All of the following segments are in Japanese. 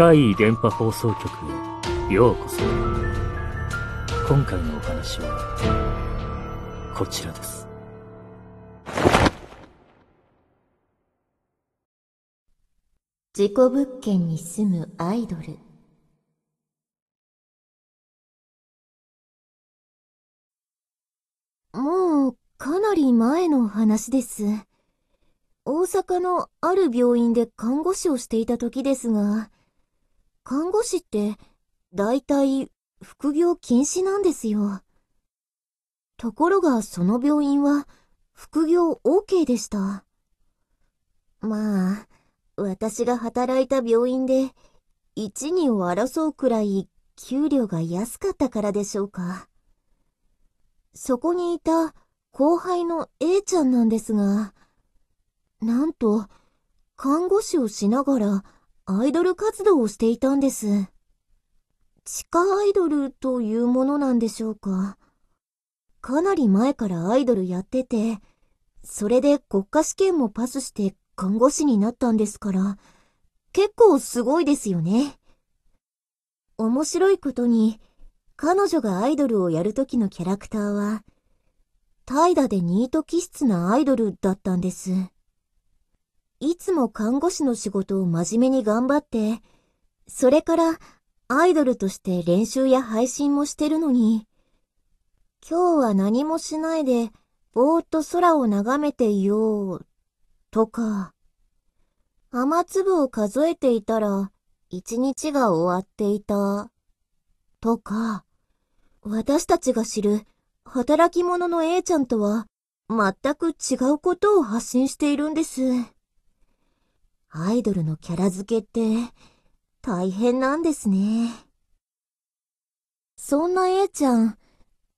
怪異電波放送局へようこそ。今回のお話は、こちらです。事故物件に住むアイドル。もう、かなり前の話です。大阪のある病院で看護師をしていた時ですが、看護師って、だいたい副業禁止なんですよ。ところがその病院は、副業 OK でした。まあ、私が働いた病院で、一二を争うくらい給料が安かったからでしょうか。そこにいた後輩の A ちゃんなんですが、なんと、看護師をしながらアイドル活動をしていたんです。地下アイドルというものなんでしょうか。かなり前からアイドルやってて、それで国家試験もパスして看護師になったんですから、結構すごいですよね。面白いことに、彼女がアイドルをやるときのキャラクターは、怠惰でニート気質なアイドルだったんです。いつも看護師の仕事を真面目に頑張って、それからアイドルとして練習や配信もしてるのに、今日は何もしないで、ぼーっと空を眺めていよう、とか、雨粒を数えていたら、一日が終わっていた、とか、私たちが知る働き者の A ちゃんとは、全く違うことを発信しているんです。アイドルのキャラ付けって大変なんですね。そんな A ちゃん、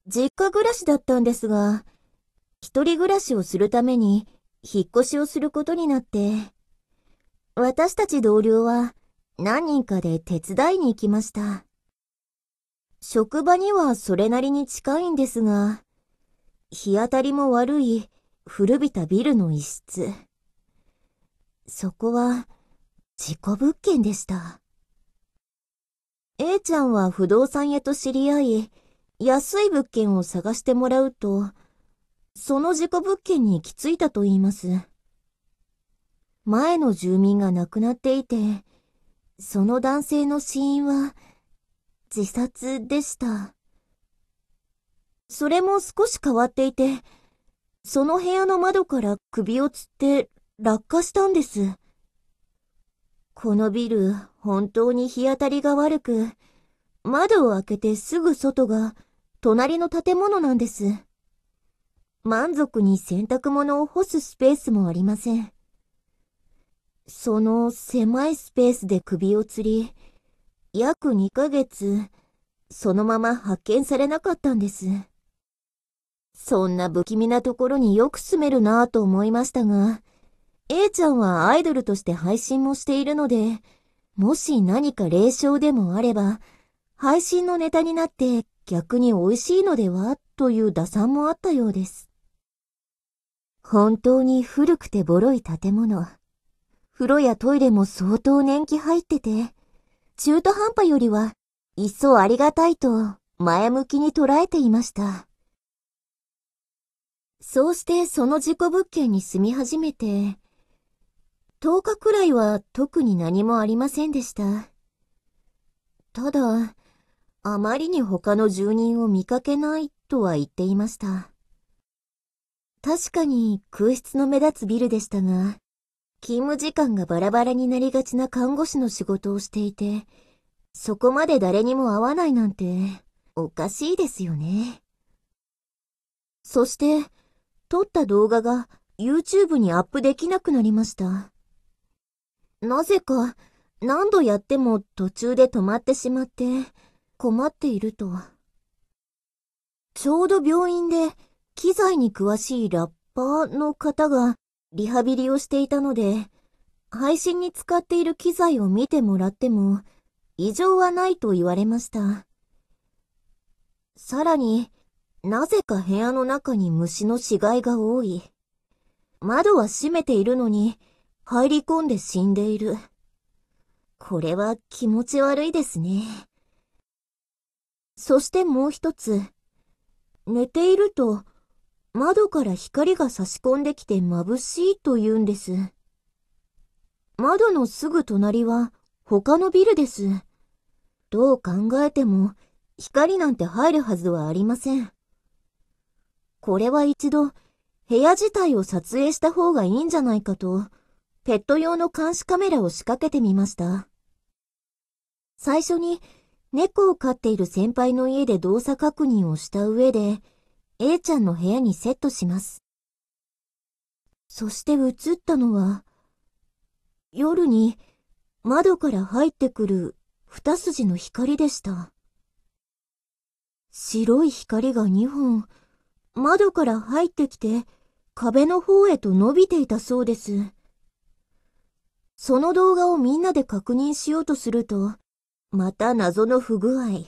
実家暮らしだったんですが、一人暮らしをするために引っ越しをすることになって、私たち同僚は何人かで手伝いに行きました。職場にはそれなりに近いんですが、日当たりも悪い古びたビルの一室。そこは、事故物件でした。A ちゃんは不動産屋と知り合い、安い物件を探してもらうと、その事故物件に行き着いたと言います。前の住民が亡くなっていて、その男性の死因は自殺でした。それも少し変わっていて、その部屋の窓から首をつって落下したんです。このビル、本当に日当たりが悪く、窓を開けてすぐ外が隣の建物なんです。満足に洗濯物を干すスペースもありません。その狭いスペースで首を吊り、約2ヶ月、そのまま発見されなかったんです。そんな不気味なところによく住めるなぁと思いましたが、A ちゃんはアイドルとして配信もしているので、もし何か霊障でもあれば、配信のネタになって逆に美味しいのではという打算もあったようです。本当に古くてボロい建物。風呂やトイレも相当年季入ってて、中途半端よりは一層ありがたいと前向きに捉えていました。そうしてその事故物件に住み始めて、10日くらいは特に何もありませんでした。ただ、あまりに他の住人を見かけないとは言っていました。確かに空室の目立つビルでしたが、勤務時間がバラバラになりがちな看護師の仕事をしていて、そこまで誰にも会わないなんて、おかしいですよね。そして、撮った動画が YouTube にアップできなくなりました。なぜか何度やっても途中で止まってしまって困っていると。ちょうど病院で機材に詳しいラッパーの方がリハビリをしていたので、配信に使っている機材を見てもらっても異常はないと言われました。さらに、なぜか部屋の中に虫の死骸が多い。窓は閉めているのに、入り込んで死んでいる。これは気持ち悪いですね。そしてもう一つ。寝ていると、窓から光が差し込んできて眩しいと言うんです。窓のすぐ隣は他のビルです。どう考えても光なんて入るはずはありません。これは一度部屋自体を撮影した方がいいんじゃないかと、ペット用の監視カメラを仕掛けてみました。最初に猫を飼っている先輩の家で動作確認をした上で、A ちゃんの部屋にセットします。そして映ったのは、夜に窓から入ってくる二筋の光でした。白い光が二本、窓から入ってきて壁の方へと伸びていたそうです。その動画をみんなで確認しようとすると、また謎の不具合。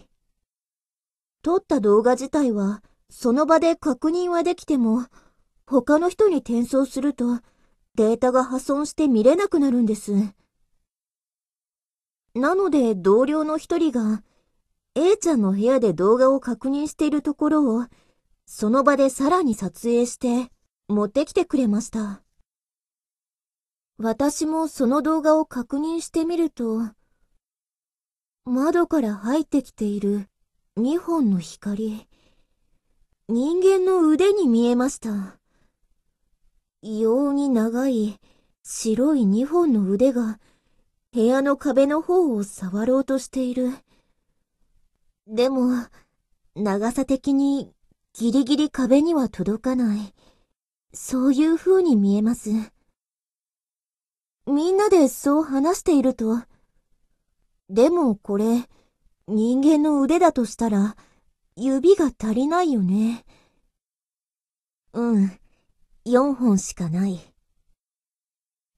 撮った動画自体は、その場で確認はできても、他の人に転送すると、データが破損して見れなくなるんです。なので同僚の一人が、A ちゃんの部屋で動画を確認しているところを、その場でさらに撮影して、持ってきてくれました。私もその動画を確認してみると、窓から入ってきている2本の光、人間の腕に見えました。異様に長い白い2本の腕が部屋の壁の方を触ろうとしている。でも、長さ的にギリギリ壁には届かない。そういう風に見えます。みんなでそう話していると、でもこれ、人間の腕だとしたら、指が足りないよね。うん、4本しかない。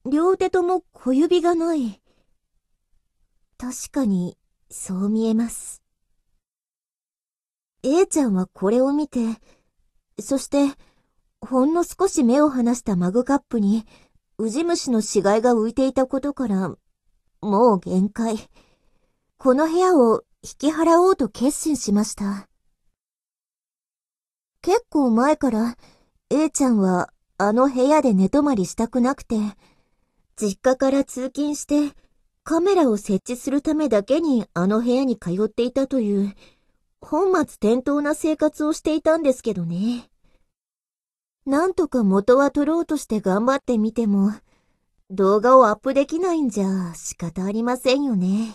両手とも小指がない。確かに、そう見えます。A ちゃんはこれを見て、そして、ほんの少し目を離したマグカップに、ウジ虫の死骸が浮いていたことから、もう限界。この部屋を引き払おうと決心しました。結構前から、A ちゃんはあの部屋で寝泊まりしたくなくて、実家から通勤してカメラを設置するためだけにあの部屋に通っていたという、本末転倒な生活をしていたんですけどね。なんとか元は取ろうとして頑張ってみても、動画をアップできないんじゃ仕方ありませんよね。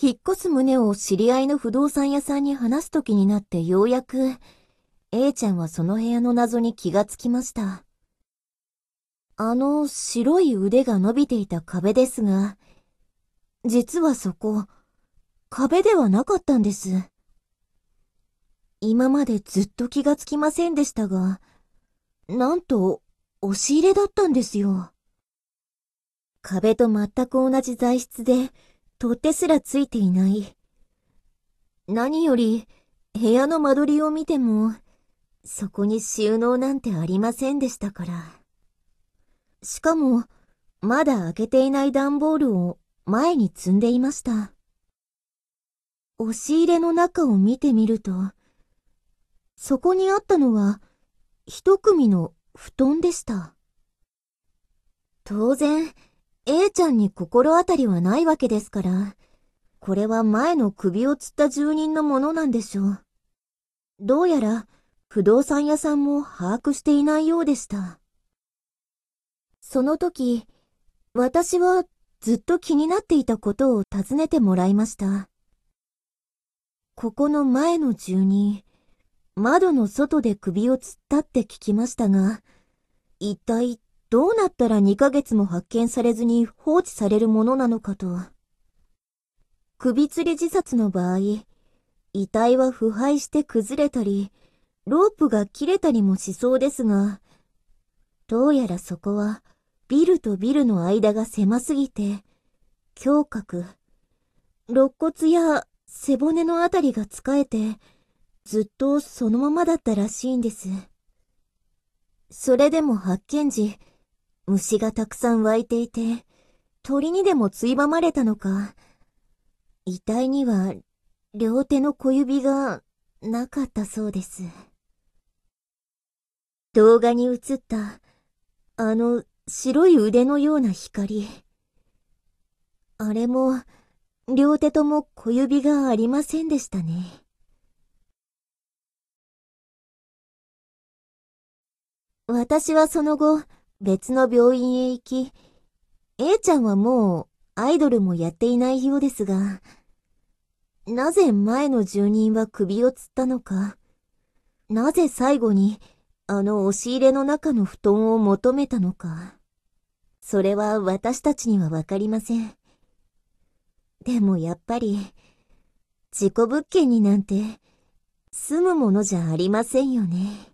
引っ越す旨を知り合いの不動産屋さんに話す時になってようやく、A ちゃんはその部屋の謎に気がつきました。あの白い腕が伸びていた壁ですが、実はそこ、壁ではなかったんです。今までずっと気がつきませんでしたが、なんと、押し入れだったんですよ。壁と全く同じ材質で、取っ手すらついていない。何より、部屋の間取りを見ても、そこに収納なんてありませんでしたから。しかも、まだ開けていない段ボールを前に積んでいました。押し入れの中を見てみると、そこにあったのは、一組の布団でした。当然、A ちゃんに心当たりはないわけですから、これは前の首を吊った住人のものなんでしょう。どうやら、不動産屋さんも把握していないようでした。その時、私はずっと気になっていたことを尋ねてもらいました。ここの前の住人、窓の外で首を吊ったって聞きましたが、一体どうなったら2ヶ月も発見されずに放置されるものなのかと。首吊り自殺の場合、遺体は腐敗して崩れたり、ロープが切れたりもしそうですが、どうやらそこはビルとビルの間が狭すぎて、胸郭、肋骨や背骨のあたりが使えて、ずっとそのままだったらしいんです。それでも発見時、虫がたくさん湧いていて、鳥にでもついばまれたのか、遺体には両手の小指がなかったそうです。動画に映ったあの白い腕のような光。あれも両手とも小指がありませんでしたね。私はその後、別の病院へ行き、A ちゃんはもうアイドルもやっていないようですが、なぜ前の住人は首を吊ったのか、なぜ最後にあの押し入れの中の布団を求めたのか、それは私たちにはわかりません。でもやっぱり、事故物件になんて住むものじゃありませんよね。